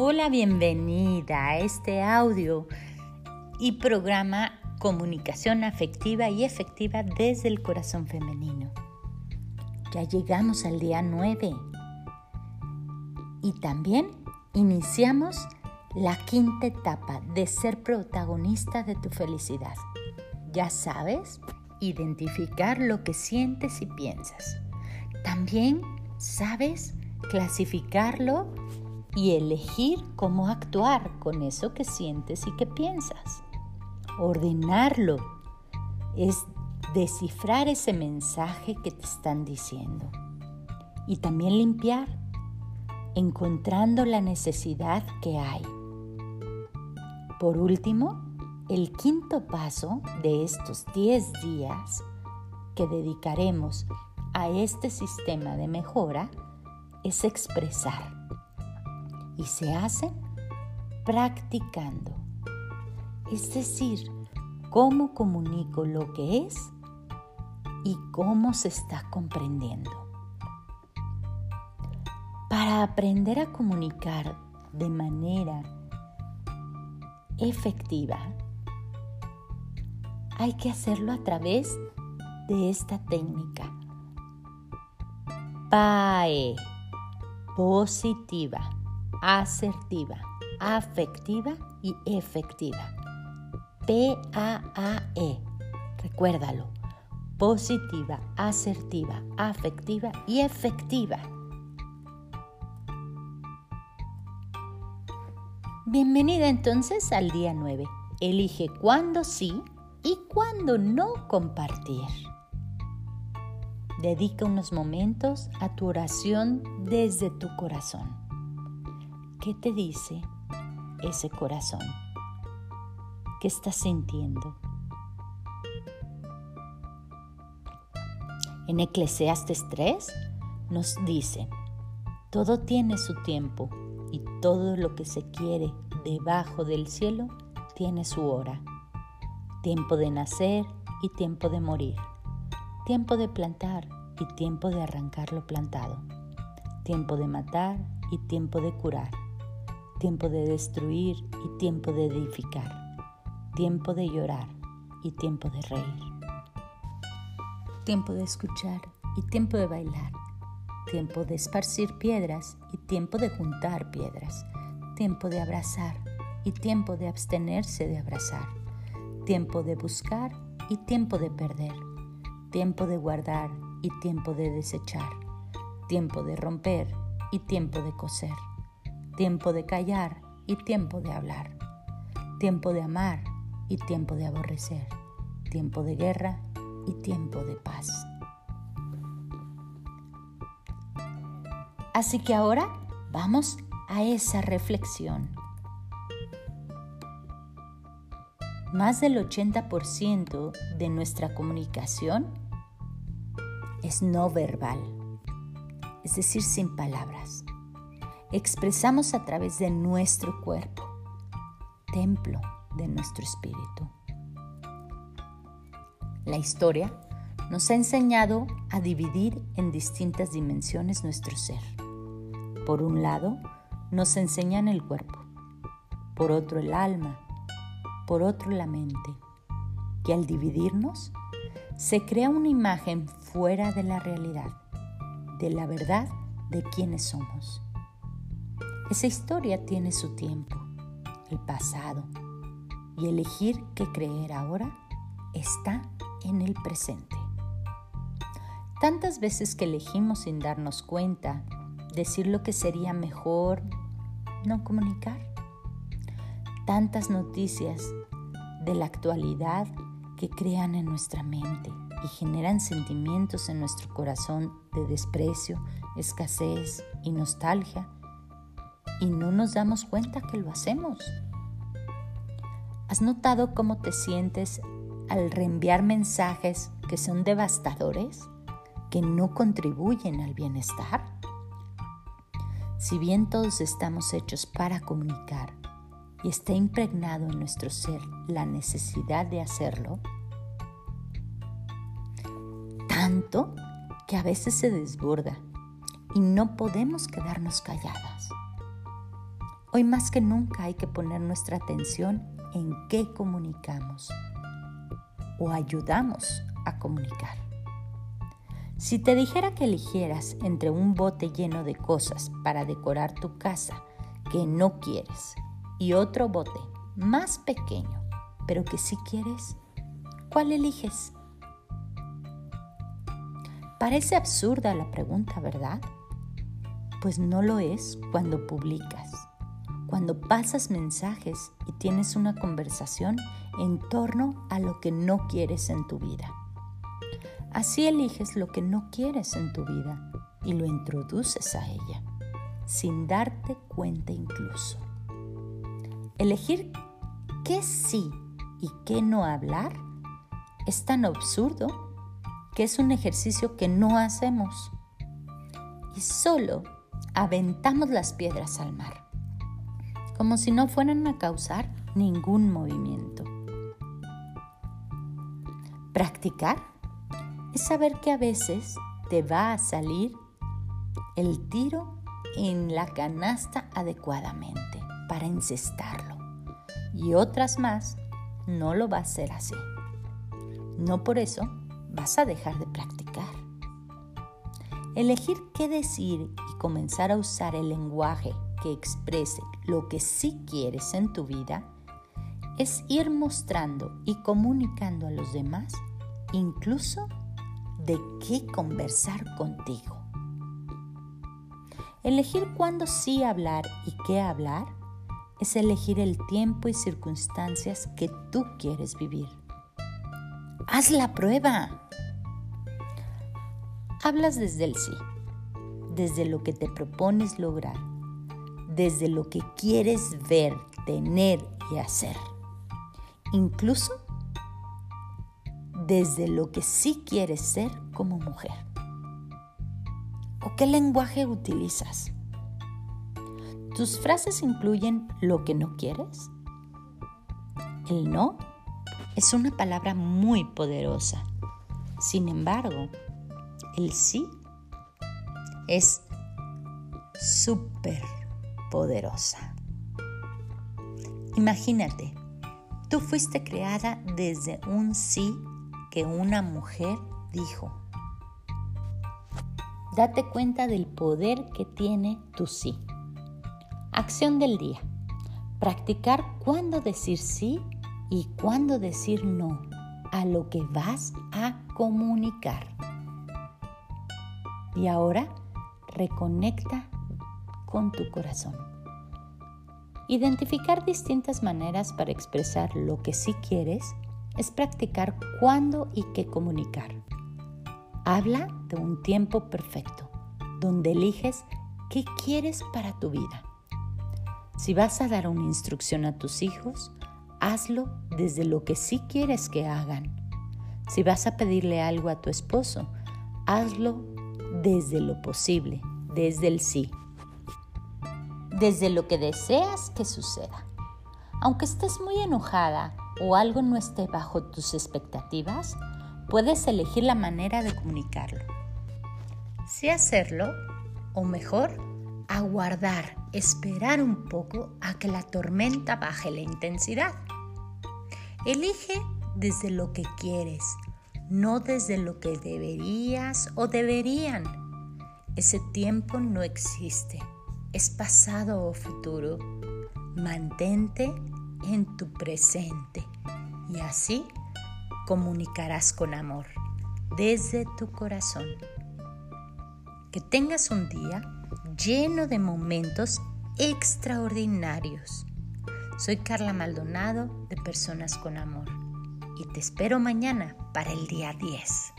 Hola, bienvenida a este audio y programa Comunicación afectiva y efectiva desde el corazón femenino. Ya llegamos al día 9 y también iniciamos la quinta etapa de ser protagonista de tu felicidad. Ya sabes, identificar lo que sientes y piensas. También sabes clasificarlo y elegir cómo actuar con eso que sientes y que piensas. Ordenarlo es descifrar ese mensaje que te están diciendo. Y también limpiar, encontrando la necesidad que hay. Por último, el quinto paso de estos 10 días que dedicaremos a este sistema de mejora es expresar y se hace practicando. Es decir, cómo comunico lo que es y cómo se está comprendiendo. Para aprender a comunicar de manera efectiva, hay que hacerlo a través de esta técnica. PAE, positiva asertiva, afectiva y efectiva. P-A-A-E. Recuérdalo. Positiva, asertiva, afectiva y efectiva. Bienvenida entonces al día 9. Elige cuándo sí y cuándo no compartir. Dedica unos momentos a tu oración desde tu corazón. ¿Qué te dice ese corazón? ¿Qué estás sintiendo? En Eclesiastes 3 nos dice, todo tiene su tiempo y todo lo que se quiere debajo del cielo tiene su hora. Tiempo de nacer y tiempo de morir. Tiempo de plantar y tiempo de arrancar lo plantado. Tiempo de matar y tiempo de curar tiempo de destruir y tiempo de edificar, tiempo de llorar y tiempo de reír, tiempo de escuchar y tiempo de bailar, tiempo de esparcir piedras y tiempo de juntar piedras, tiempo de abrazar y tiempo de abstenerse de abrazar, tiempo de buscar y tiempo de perder, tiempo de guardar y tiempo de desechar, tiempo de romper y tiempo de coser tiempo de callar y tiempo de hablar, tiempo de amar y tiempo de aborrecer, tiempo de guerra y tiempo de paz. Así que ahora vamos a esa reflexión. Más del 80% de nuestra comunicación es no verbal, es decir, sin palabras expresamos a través de nuestro cuerpo, templo de nuestro espíritu. La historia nos ha enseñado a dividir en distintas dimensiones nuestro ser. Por un lado, nos enseñan el cuerpo, por otro el alma, por otro la mente. Y al dividirnos, se crea una imagen fuera de la realidad, de la verdad de quienes somos. Esa historia tiene su tiempo, el pasado, y elegir qué creer ahora está en el presente. Tantas veces que elegimos sin darnos cuenta decir lo que sería mejor no comunicar. Tantas noticias de la actualidad que crean en nuestra mente y generan sentimientos en nuestro corazón de desprecio, escasez y nostalgia y no nos damos cuenta que lo hacemos. ¿Has notado cómo te sientes al reenviar mensajes que son devastadores, que no contribuyen al bienestar? Si bien todos estamos hechos para comunicar y está impregnado en nuestro ser la necesidad de hacerlo, tanto que a veces se desborda y no podemos quedarnos calladas Hoy más que nunca hay que poner nuestra atención en qué comunicamos o ayudamos a comunicar. Si te dijera que eligieras entre un bote lleno de cosas para decorar tu casa que no quieres y otro bote más pequeño, pero que sí quieres, ¿cuál eliges? Parece absurda la pregunta, ¿verdad? Pues no lo es cuando publicas, cuando pasas mensajes y tienes una conversación en torno a lo que no quieres en tu vida. Así eliges lo que no quieres en tu vida y lo introduces a ella, sin darte cuenta incluso. Elegir qué sí y qué no hablar es tan absurdo que es un ejercicio que no hacemos y solo aventamos las piedras al mar, como si no fueran a causar ningún movimiento. Practicar es saber que a veces te va a salir el tiro en la canasta adecuadamente para encestarlo y otras más no lo va a hacer así. No por eso vas a dejar de practicar. Elegir qué decir y comenzar a usar el lenguaje que exprese lo que sí quieres en tu vida es ir mostrando y comunicando a los demás incluso de qué conversar contigo. Elegir cuándo sí hablar y qué hablar es elegir el tiempo y circunstancias que tú quieres vivir. Haz la prueba. Hablas desde el sí, desde lo que te propones lograr, desde lo que quieres ver, tener y hacer. Incluso desde lo que sí quieres ser como mujer. ¿O qué lenguaje utilizas? ¿Tus frases incluyen lo que no quieres? El no es una palabra muy poderosa. Sin embargo, el sí es súper poderosa. Imagínate, tú fuiste creada desde un sí que una mujer dijo. Date cuenta del poder que tiene tu sí. Acción del día. Practicar cuándo decir sí y cuándo decir no a lo que vas a comunicar. Y ahora reconecta con tu corazón. Identificar distintas maneras para expresar lo que sí quieres es practicar cuándo y qué comunicar. Habla de un tiempo perfecto, donde eliges qué quieres para tu vida. Si vas a dar una instrucción a tus hijos, hazlo desde lo que sí quieres que hagan. Si vas a pedirle algo a tu esposo, hazlo desde lo posible, desde el sí, desde lo que deseas que suceda. Aunque estés muy enojada o algo no esté bajo tus expectativas, puedes elegir la manera de comunicarlo. Si hacerlo, o mejor, aguardar, esperar un poco a que la tormenta baje la intensidad. Elige desde lo que quieres, no desde lo que deberías o deberían. Ese tiempo no existe, es pasado o futuro. Mantente en tu presente y así comunicarás con amor desde tu corazón. Que tengas un día lleno de momentos extraordinarios. Soy Carla Maldonado de Personas con Amor y te espero mañana para el día 10.